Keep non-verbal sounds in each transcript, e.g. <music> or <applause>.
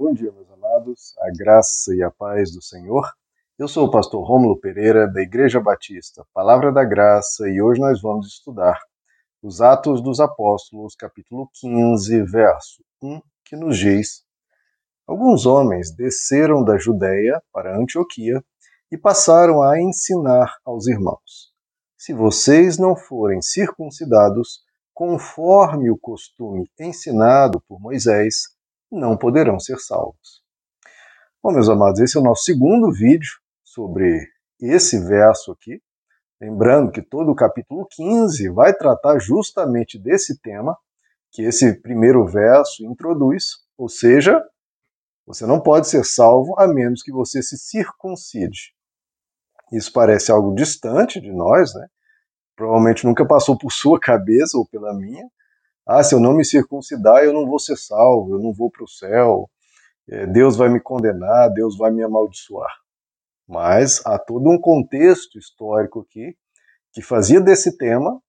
Bom dia, meus amados, a graça e a paz do Senhor. Eu sou o pastor Rômulo Pereira, da Igreja Batista, Palavra da Graça, e hoje nós vamos estudar os Atos dos Apóstolos, capítulo 15, verso 1, que nos diz: Alguns homens desceram da Judéia para Antioquia e passaram a ensinar aos irmãos: Se vocês não forem circuncidados, conforme o costume ensinado por Moisés, não poderão ser salvos. Bom, meus amados, esse é o nosso segundo vídeo sobre esse verso aqui. Lembrando que todo o capítulo 15 vai tratar justamente desse tema que esse primeiro verso introduz, ou seja, você não pode ser salvo a menos que você se circuncide. Isso parece algo distante de nós, né? Provavelmente nunca passou por sua cabeça ou pela minha, ah, se eu não me circuncidar, eu não vou ser salvo, eu não vou para o céu, é, Deus vai me condenar, Deus vai me amaldiçoar. Mas há todo um contexto histórico aqui que fazia desse tema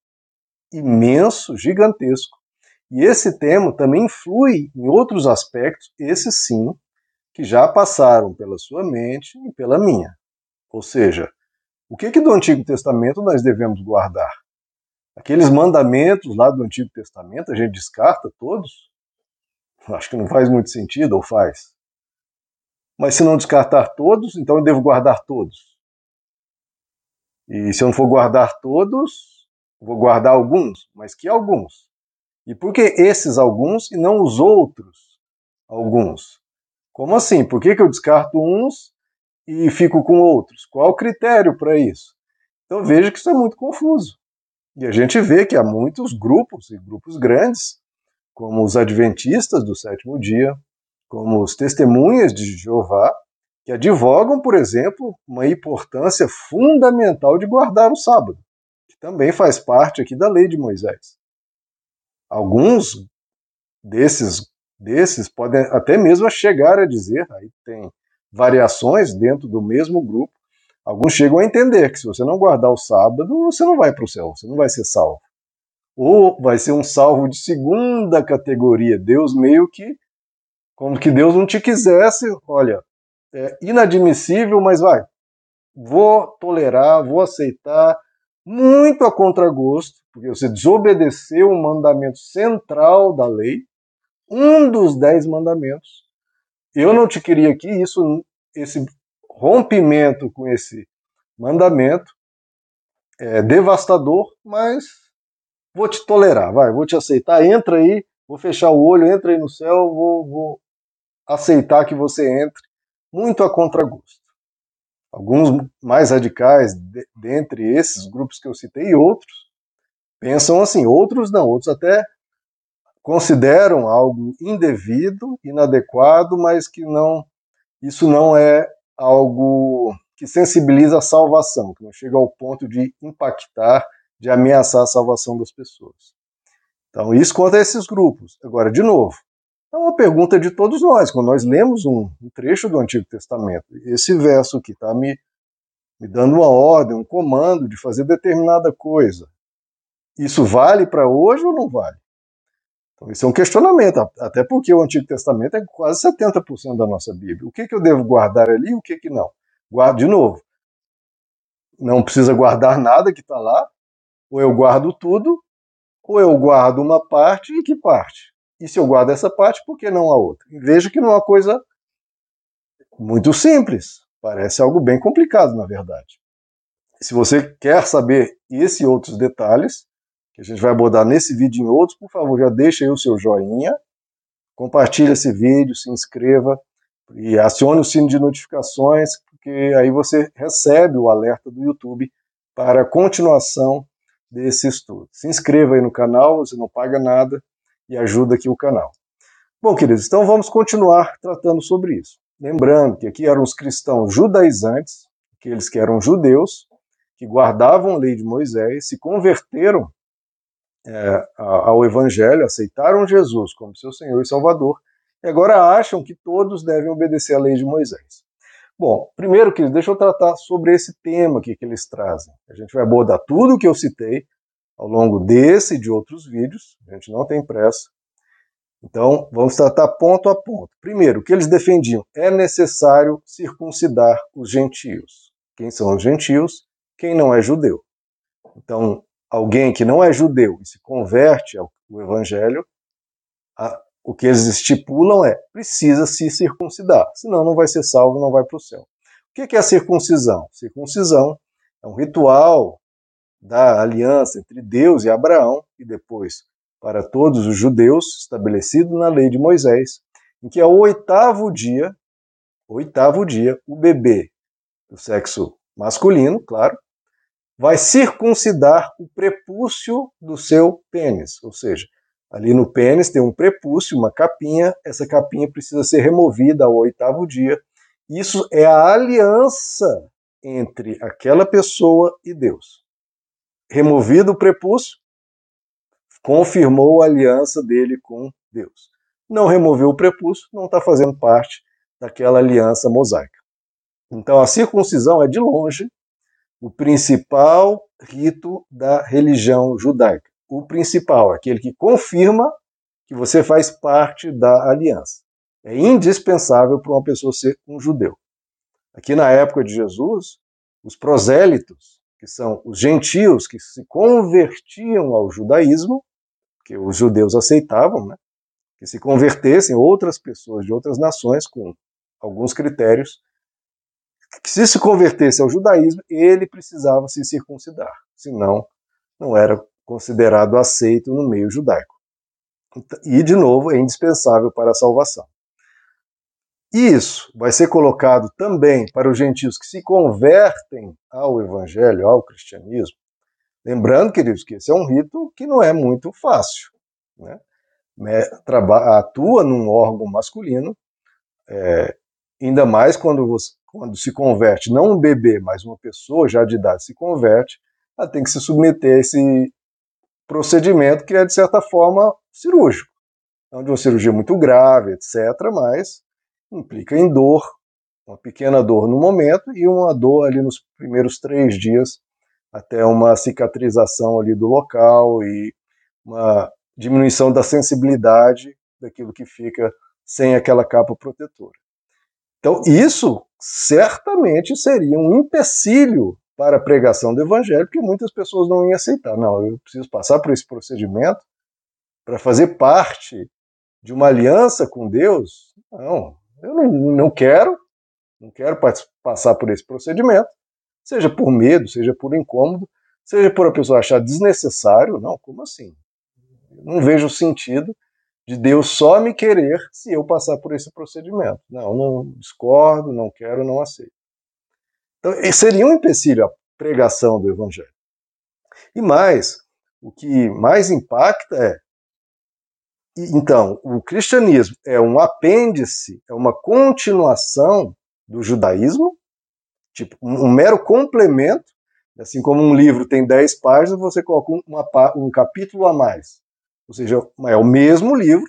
imenso, gigantesco. E esse tema também influi em outros aspectos, esses sim, que já passaram pela sua mente e pela minha. Ou seja, o que, que do Antigo Testamento nós devemos guardar? Aqueles mandamentos lá do Antigo Testamento, a gente descarta todos? Acho que não faz muito sentido, ou faz? Mas se não descartar todos, então eu devo guardar todos. E se eu não for guardar todos, vou guardar alguns, mas que alguns? E por que esses alguns e não os outros alguns? Como assim? Por que, que eu descarto uns e fico com outros? Qual o critério para isso? Então veja que isso é muito confuso. E a gente vê que há muitos grupos, e grupos grandes, como os adventistas do sétimo dia, como os testemunhas de Jeová, que advogam, por exemplo, uma importância fundamental de guardar o sábado, que também faz parte aqui da lei de Moisés. Alguns desses desses podem até mesmo chegar a dizer, aí tem variações dentro do mesmo grupo, Alguns chegam a entender que se você não guardar o sábado, você não vai para o céu, você não vai ser salvo. Ou vai ser um salvo de segunda categoria. Deus meio que, como que Deus não te quisesse, olha, é inadmissível, mas vai. Vou tolerar, vou aceitar, muito a contragosto, porque você desobedeceu o mandamento central da lei, um dos dez mandamentos. Eu não te queria aqui, isso, esse rompimento com esse mandamento é devastador, mas vou te tolerar, vai, vou te aceitar, entra aí, vou fechar o olho, entra aí no céu, vou, vou aceitar que você entre, muito a contragosto. Alguns mais radicais, de, dentre esses grupos que eu citei, e outros, pensam assim, outros não, outros até consideram algo indevido, inadequado, mas que não, isso não é algo que sensibiliza a salvação, que não chega ao ponto de impactar, de ameaçar a salvação das pessoas. Então, isso contra esses grupos. Agora, de novo, é uma pergunta de todos nós. Quando nós lemos um, um trecho do Antigo Testamento, esse verso aqui está me, me dando uma ordem, um comando de fazer determinada coisa. Isso vale para hoje ou não vale? Então, isso é um questionamento, até porque o Antigo Testamento é quase 70% da nossa Bíblia. O que, que eu devo guardar ali e o que, que não? Guardo de novo. Não precisa guardar nada que está lá, ou eu guardo tudo, ou eu guardo uma parte e que parte? E se eu guardo essa parte, por que não a outra? E veja que não é uma coisa muito simples, parece algo bem complicado, na verdade. Se você quer saber esse e outros detalhes, que a gente vai abordar nesse vídeo e em outros, por favor, já deixa aí o seu joinha, compartilhe esse vídeo, se inscreva e acione o sino de notificações, porque aí você recebe o alerta do YouTube para a continuação desse estudo. Se inscreva aí no canal, você não paga nada e ajuda aqui o canal. Bom, queridos, então vamos continuar tratando sobre isso. Lembrando que aqui eram os cristãos judaizantes, aqueles que eram judeus, que guardavam a lei de Moisés, se converteram é, ao Evangelho, aceitaram Jesus como seu Senhor e Salvador, e agora acham que todos devem obedecer à lei de Moisés. Bom, primeiro, que deixa eu tratar sobre esse tema aqui que eles trazem. A gente vai abordar tudo o que eu citei ao longo desse e de outros vídeos, a gente não tem pressa. Então, vamos tratar ponto a ponto. Primeiro, o que eles defendiam? É necessário circuncidar os gentios. Quem são os gentios? Quem não é judeu. Então, alguém que não é judeu e se converte ao evangelho, a, o que eles estipulam é precisa se circuncidar, senão não vai ser salvo, não vai para o céu. O que é a circuncisão? Circuncisão é um ritual da aliança entre Deus e Abraão e depois para todos os judeus, estabelecido na lei de Moisés, em que ao oitavo dia, oitavo dia, o bebê do sexo masculino, claro, vai circuncidar o prepúcio do seu pênis, ou seja, ali no pênis tem um prepúcio, uma capinha, essa capinha precisa ser removida ao oitavo dia. Isso é a aliança entre aquela pessoa e Deus. Removido o prepúcio, confirmou a aliança dele com Deus. Não removeu o prepúcio, não está fazendo parte daquela aliança mosaica. Então a circuncisão é de longe o principal rito da religião judaica. O principal, aquele que confirma que você faz parte da aliança. É indispensável para uma pessoa ser um judeu. Aqui na época de Jesus, os prosélitos, que são os gentios que se convertiam ao judaísmo, que os judeus aceitavam, né? que se convertessem outras pessoas de outras nações com alguns critérios, que se se convertesse ao judaísmo, ele precisava se circuncidar, senão não era considerado aceito no meio judaico. E, de novo, é indispensável para a salvação. Isso vai ser colocado também para os gentios que se convertem ao evangelho, ao cristianismo. Lembrando, queridos, que esse é um rito que não é muito fácil. Né? Atua num órgão masculino, é, ainda mais quando, você, quando se converte, não um bebê, mas uma pessoa já de idade se converte, ela tem que se submeter a esse procedimento que é, de certa forma, cirúrgico. Então, de uma cirurgia muito grave, etc., mas implica em dor, uma pequena dor no momento e uma dor ali nos primeiros três dias, até uma cicatrização ali do local e uma diminuição da sensibilidade daquilo que fica sem aquela capa protetora. Então, isso certamente seria um empecilho para a pregação do evangelho, que muitas pessoas não iam aceitar. Não, eu preciso passar por esse procedimento para fazer parte de uma aliança com Deus? Não, eu não, não quero, não quero passar por esse procedimento, seja por medo, seja por incômodo, seja por a pessoa achar desnecessário. Não, como assim? Eu não vejo sentido de Deus só me querer se eu passar por esse procedimento. Não, não discordo, não quero, não aceito. Então, seria um empecilho a pregação do Evangelho. E mais, o que mais impacta é então, o cristianismo é um apêndice, é uma continuação do judaísmo, tipo, um, mero complemento, assim como um livro tem 10 páginas, você coloca uma, um capítulo a mais. Ou seja, é o mesmo livro,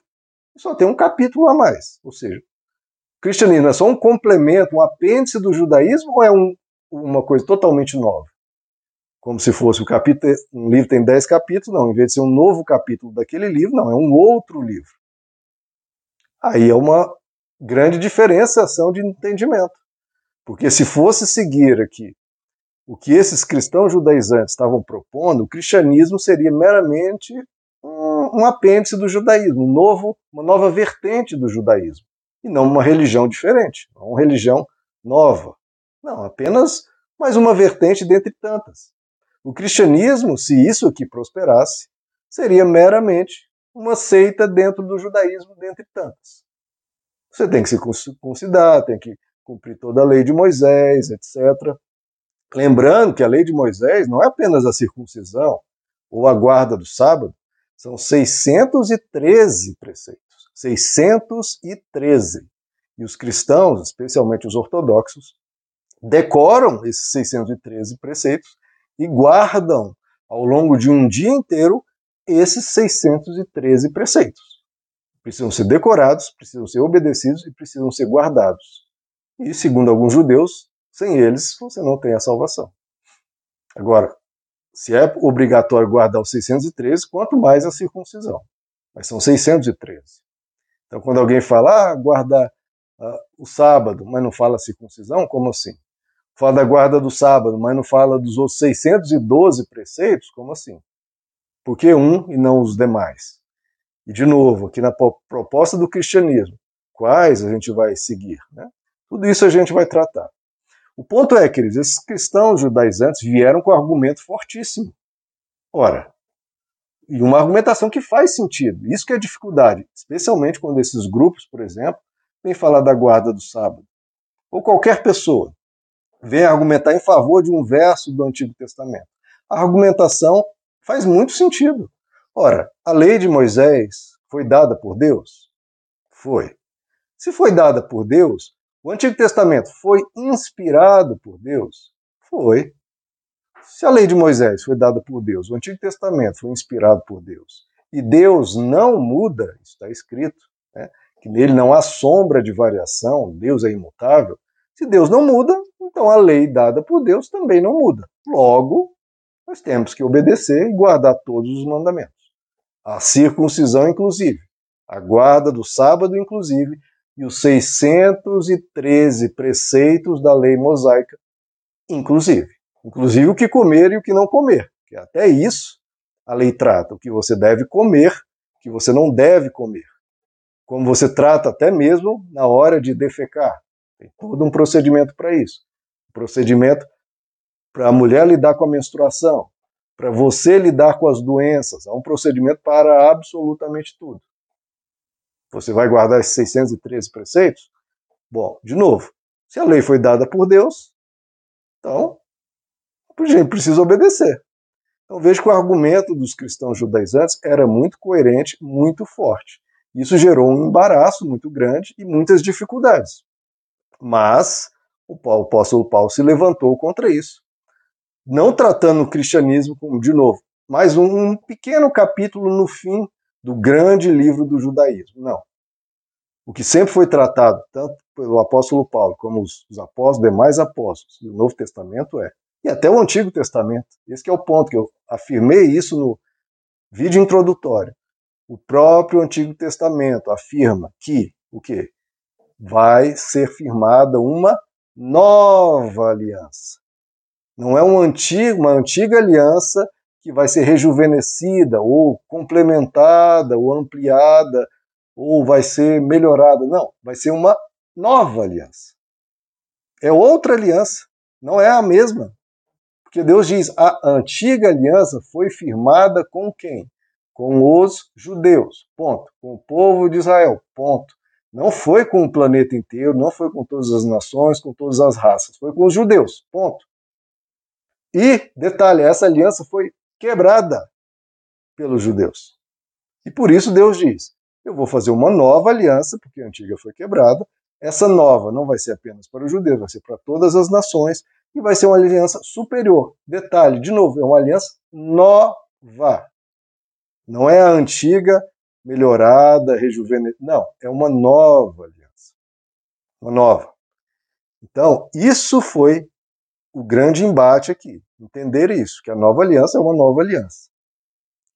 só tem um capítulo a mais. Ou seja, o cristianismo é só um complemento, um apêndice do judaísmo ou é um, uma coisa totalmente nova? como se fosse o capítulo, um livro tem dez capítulos, não, em vez de ser um novo capítulo daquele livro, não, é um outro livro. Aí é uma grande diferenciação de entendimento. Porque se fosse seguir aqui o que esses cristãos judaizantes estavam propondo, o cristianismo seria meramente um, um apêndice do judaísmo, um novo, uma nova vertente do judaísmo, e não uma religião diferente, uma religião nova. Não, apenas mais uma vertente dentre tantas. O cristianismo, se isso aqui prosperasse, seria meramente uma seita dentro do judaísmo, dentre tantas. Você tem que se considerar, tem que cumprir toda a lei de Moisés, etc. Lembrando que a lei de Moisés não é apenas a circuncisão ou a guarda do sábado, são 613 preceitos. 613. E os cristãos, especialmente os ortodoxos, decoram esses 613 preceitos e guardam ao longo de um dia inteiro esses 613 preceitos. Precisam ser decorados, precisam ser obedecidos e precisam ser guardados. E, segundo alguns judeus, sem eles você não tem a salvação. Agora, se é obrigatório guardar os 613, quanto mais a circuncisão. Mas são 613. Então, quando alguém fala, ah, guardar uh, o sábado, mas não fala circuncisão, como assim? Fala da guarda do sábado, mas não fala dos outros 612 preceitos, como assim? Por que um e não os demais? E, de novo, aqui na proposta do cristianismo, quais a gente vai seguir? Né? Tudo isso a gente vai tratar. O ponto é, queridos, esses cristãos judaizantes vieram com um argumento fortíssimo. Ora, e uma argumentação que faz sentido. Isso que é dificuldade, especialmente quando esses grupos, por exemplo, vêm falar da guarda do sábado. Ou qualquer pessoa vem argumentar em favor de um verso do Antigo Testamento. A argumentação faz muito sentido. Ora, a lei de Moisés foi dada por Deus? Foi. Se foi dada por Deus, o Antigo Testamento foi inspirado por Deus? Foi. Se a lei de Moisés foi dada por Deus, o Antigo Testamento foi inspirado por Deus, e Deus não muda, está escrito, né, que nele não há sombra de variação, Deus é imutável. Se Deus não muda, então a lei dada por Deus também não muda. Logo, nós temos que obedecer e guardar todos os mandamentos. A circuncisão, inclusive, a guarda do sábado, inclusive, e os 613 preceitos da lei mosaica, inclusive inclusive o que comer e o que não comer, que até isso a lei trata, o que você deve comer, o que você não deve comer. Como você trata até mesmo na hora de defecar. Tem todo um procedimento para isso. Um procedimento para a mulher lidar com a menstruação, para você lidar com as doenças. Há um procedimento para absolutamente tudo. Você vai guardar esses 613 preceitos? Bom, de novo, se a lei foi dada por Deus, então a gente precisa obedecer. Então vejo que o argumento dos cristãos judaizantes era muito coerente, muito forte. Isso gerou um embaraço muito grande e muitas dificuldades. Mas o apóstolo Paulo se levantou contra isso, não tratando o cristianismo como, de novo, mais um pequeno capítulo no fim do grande livro do judaísmo. Não. O que sempre foi tratado, tanto pelo apóstolo Paulo como os, os apóstolos, demais apóstolos do Novo Testamento, é e até o Antigo Testamento. Esse é o ponto que eu afirmei isso no vídeo introdutório. O próprio Antigo Testamento afirma que o que vai ser firmada uma nova aliança. Não é um antigo, uma antiga aliança que vai ser rejuvenescida ou complementada ou ampliada ou vai ser melhorada. Não, vai ser uma nova aliança. É outra aliança, não é a mesma. Porque Deus diz: a antiga aliança foi firmada com quem? Com os judeus. Ponto. Com o povo de Israel. Ponto. Não foi com o planeta inteiro, não foi com todas as nações, com todas as raças. Foi com os judeus. Ponto. E, detalhe, essa aliança foi quebrada pelos judeus. E por isso Deus diz: eu vou fazer uma nova aliança, porque a antiga foi quebrada. Essa nova não vai ser apenas para os judeus, vai ser para todas as nações e vai ser uma aliança superior. Detalhe, de novo, é uma aliança nova. Não é a antiga, melhorada, rejuvenescida. Não, é uma nova aliança. Uma nova. Então, isso foi o grande embate aqui. Entender isso, que a nova aliança é uma nova aliança.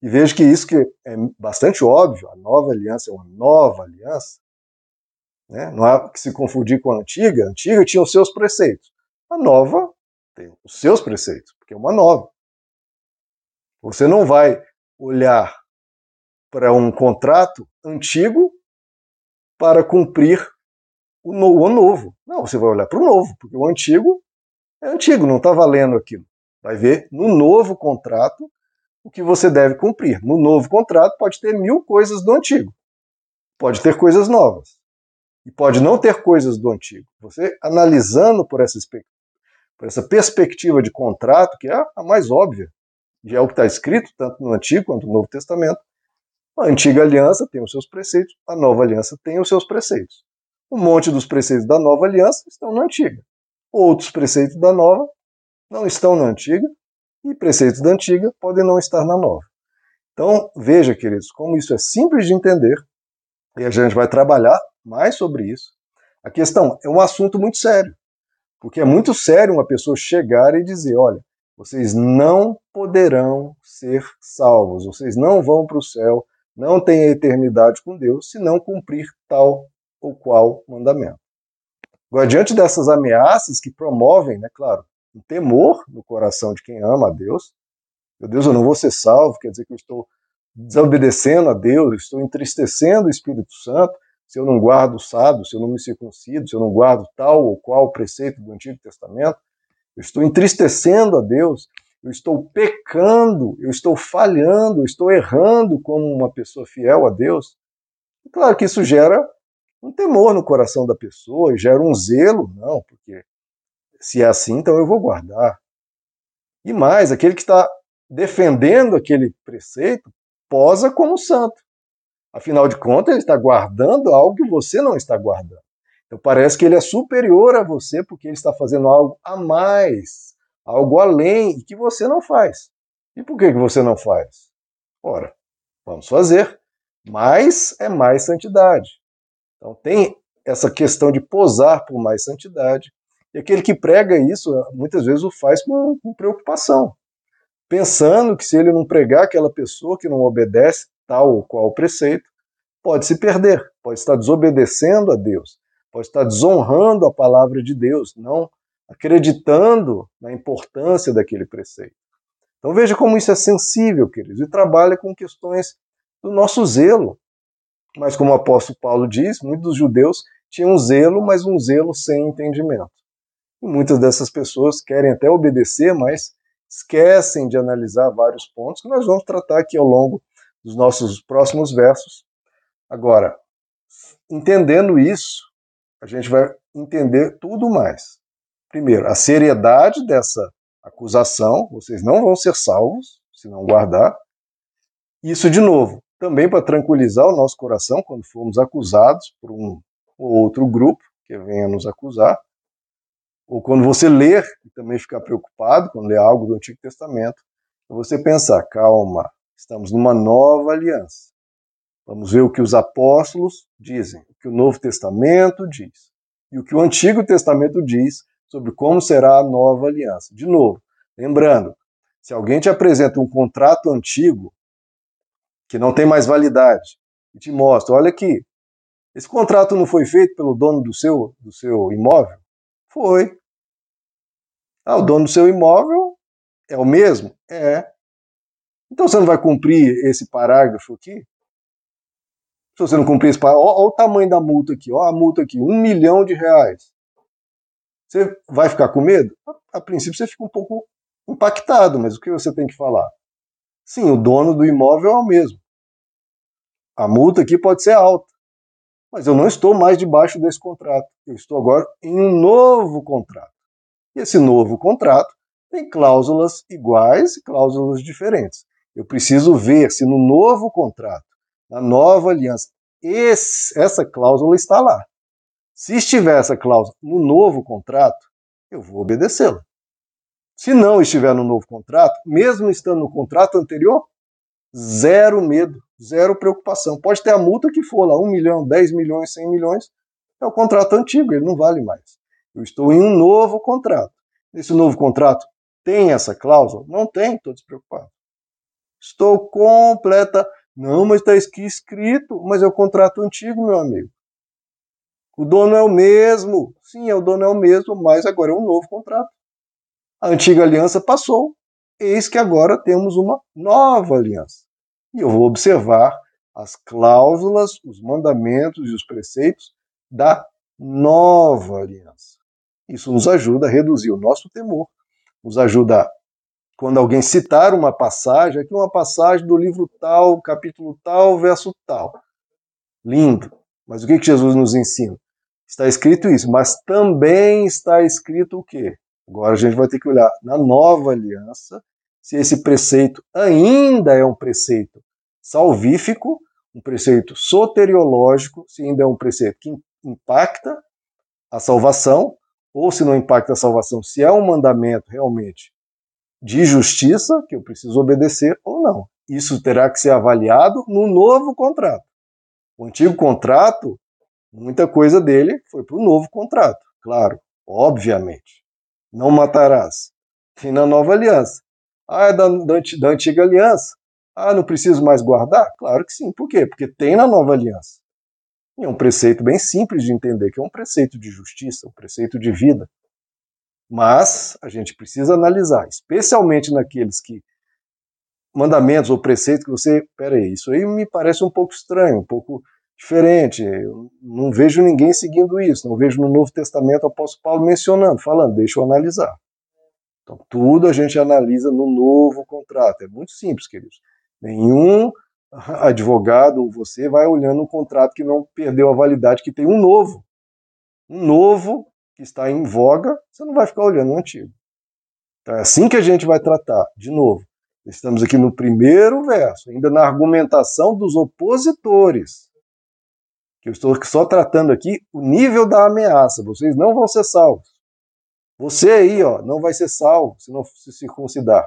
E veja que isso que é bastante óbvio, a nova aliança é uma nova aliança. Né? Não há que se confundir com a antiga. A antiga tinha os seus preceitos. A nova tem os seus preceitos, porque é uma nova. Você não vai olhar para um contrato antigo para cumprir o, novo. Não, você vai olhar para o novo, porque o antigo é antigo, não está valendo aquilo. Vai ver no novo contrato o que você deve cumprir. No novo contrato pode ter mil coisas do antigo, pode ter coisas novas e pode não ter coisas do antigo. Você analisando por essa por essa perspectiva de contrato, que é a mais óbvia, já é o que está escrito, tanto no Antigo quanto no Novo Testamento. A antiga aliança tem os seus preceitos, a nova aliança tem os seus preceitos. Um monte dos preceitos da nova aliança estão na antiga. Outros preceitos da nova não estão na antiga, e preceitos da antiga podem não estar na nova. Então, veja, queridos, como isso é simples de entender, e a gente vai trabalhar mais sobre isso. A questão é um assunto muito sério. Porque é muito sério uma pessoa chegar e dizer: olha, vocês não poderão ser salvos, vocês não vão para o céu não tem a eternidade com Deus se não cumprir tal ou qual mandamento. Agora, diante dessas ameaças que promovem, né, claro, um temor no coração de quem ama a Deus, meu Deus, eu não vou ser salvo, quer dizer que eu estou desobedecendo a Deus, estou entristecendo o Espírito Santo, se eu não guardo o sábado, se eu não me circuncido, se eu não guardo tal ou qual preceito do Antigo Testamento, eu estou entristecendo a Deus, eu estou pecando, eu estou falhando, eu estou errando como uma pessoa fiel a Deus. E claro que isso gera um temor no coração da pessoa, gera um zelo, não, porque se é assim, então eu vou guardar. E mais, aquele que está defendendo aquele preceito posa como santo. Afinal de contas, ele está guardando algo que você não está guardando. Então parece que ele é superior a você porque ele está fazendo algo a mais, algo além, e que você não faz. E por que, que você não faz? Ora, vamos fazer. Mais é mais santidade. Então tem essa questão de posar por mais santidade. E aquele que prega isso, muitas vezes o faz com, com preocupação pensando que se ele não pregar aquela pessoa que não obedece tal ou qual preceito, pode se perder, pode estar desobedecendo a Deus, pode estar desonrando a palavra de Deus, não acreditando na importância daquele preceito. Então veja como isso é sensível, queridos, e trabalha com questões do nosso zelo. Mas como o apóstolo Paulo diz, muitos judeus tinham zelo, mas um zelo sem entendimento. E muitas dessas pessoas querem até obedecer, mas esquecem de analisar vários pontos que nós vamos tratar aqui ao longo dos nossos próximos versos. Agora, entendendo isso, a gente vai entender tudo mais. Primeiro, a seriedade dessa acusação, vocês não vão ser salvos se não guardar. Isso, de novo, também para tranquilizar o nosso coração quando formos acusados por um ou outro grupo que venha nos acusar ou quando você ler e também ficar preocupado quando ler algo do Antigo Testamento, é você pensar, calma, estamos numa nova aliança. Vamos ver o que os apóstolos dizem, o que o Novo Testamento diz e o que o Antigo Testamento diz sobre como será a nova aliança. De novo, lembrando, se alguém te apresenta um contrato antigo que não tem mais validade e te mostra, olha aqui, esse contrato não foi feito pelo dono do seu, do seu imóvel? Foi. Ah, o dono do seu imóvel é o mesmo? É. Então você não vai cumprir esse parágrafo aqui? Se você não cumprir esse parágrafo, olha o tamanho da multa aqui, olha a multa aqui, um milhão de reais. Você vai ficar com medo? A, a princípio você fica um pouco impactado, mas o que você tem que falar? Sim, o dono do imóvel é o mesmo. A multa aqui pode ser alta mas eu não estou mais debaixo desse contrato. Eu estou agora em um novo contrato. E esse novo contrato tem cláusulas iguais e cláusulas diferentes. Eu preciso ver se no novo contrato, na nova aliança, esse, essa cláusula está lá. Se estiver essa cláusula no novo contrato, eu vou obedecê-la. Se não estiver no novo contrato, mesmo estando no contrato anterior, zero medo, zero preocupação. Pode ter a multa que for lá, 1 milhão, 10 milhões, 100 milhões, é o contrato antigo, ele não vale mais. Eu estou em um novo contrato. Nesse novo contrato tem essa cláusula? Não tem, estou despreocupado. Estou completa. Não, mas está escrito, mas é o contrato antigo, meu amigo. O dono é o mesmo. Sim, é o dono é o mesmo, mas agora é um novo contrato. A antiga aliança passou. Eis que agora temos uma nova aliança e eu vou observar as cláusulas, os mandamentos e os preceitos da nova aliança. Isso nos ajuda a reduzir o nosso temor, nos ajuda quando alguém citar uma passagem, aqui uma passagem do livro tal, capítulo tal, verso tal. Lindo. Mas o que Jesus nos ensina? Está escrito isso, mas também está escrito o quê? Agora a gente vai ter que olhar na nova aliança se esse preceito ainda é um preceito salvífico, um preceito soteriológico, se ainda é um preceito que impacta a salvação, ou se não impacta a salvação, se é um mandamento realmente de justiça, que eu preciso obedecer ou não. Isso terá que ser avaliado no novo contrato. O antigo contrato, muita coisa dele foi para o novo contrato, claro, obviamente. Não matarás. E na nova aliança. Ah, é da, da, da antiga aliança. Ah, não preciso mais guardar? Claro que sim. Por quê? Porque tem na nova aliança. E é um preceito bem simples de entender, que é um preceito de justiça, um preceito de vida. Mas a gente precisa analisar, especialmente naqueles que mandamentos ou preceitos que você, peraí, isso aí me parece um pouco estranho, um pouco diferente. Eu não vejo ninguém seguindo isso, não vejo no Novo Testamento o apóstolo Paulo mencionando, falando, deixa eu analisar. Então, tudo a gente analisa no novo contrato. É muito simples, queridos. Nenhum <laughs> advogado ou você vai olhando um contrato que não perdeu a validade, que tem um novo. Um novo que está em voga, você não vai ficar olhando o antigo. Então é assim que a gente vai tratar. De novo, estamos aqui no primeiro verso, ainda na argumentação dos opositores. Eu estou só tratando aqui o nível da ameaça. Vocês não vão ser salvos. Você aí, ó, não vai ser salvo se não se circuncidar.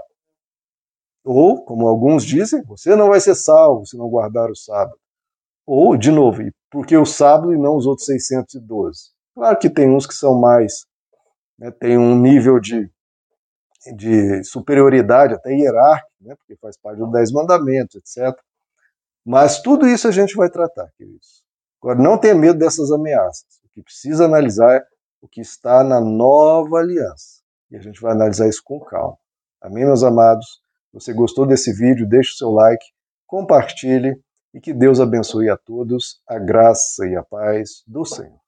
Ou, como alguns dizem, você não vai ser salvo se não guardar o sábado. Ou, de novo, porque o sábado e não os outros 612? Claro que tem uns que são mais, né, tem um nível de, de superioridade até hierárquico, né, porque faz parte dos Dez Mandamentos, etc. Mas tudo isso a gente vai tratar, queridos. Agora, não tenha medo dessas ameaças. O que precisa analisar é o que está na nova aliança. E a gente vai analisar isso com calma. Amém, meus amados? Você gostou desse vídeo, deixe o seu like, compartilhe e que Deus abençoe a todos, a graça e a paz do Senhor.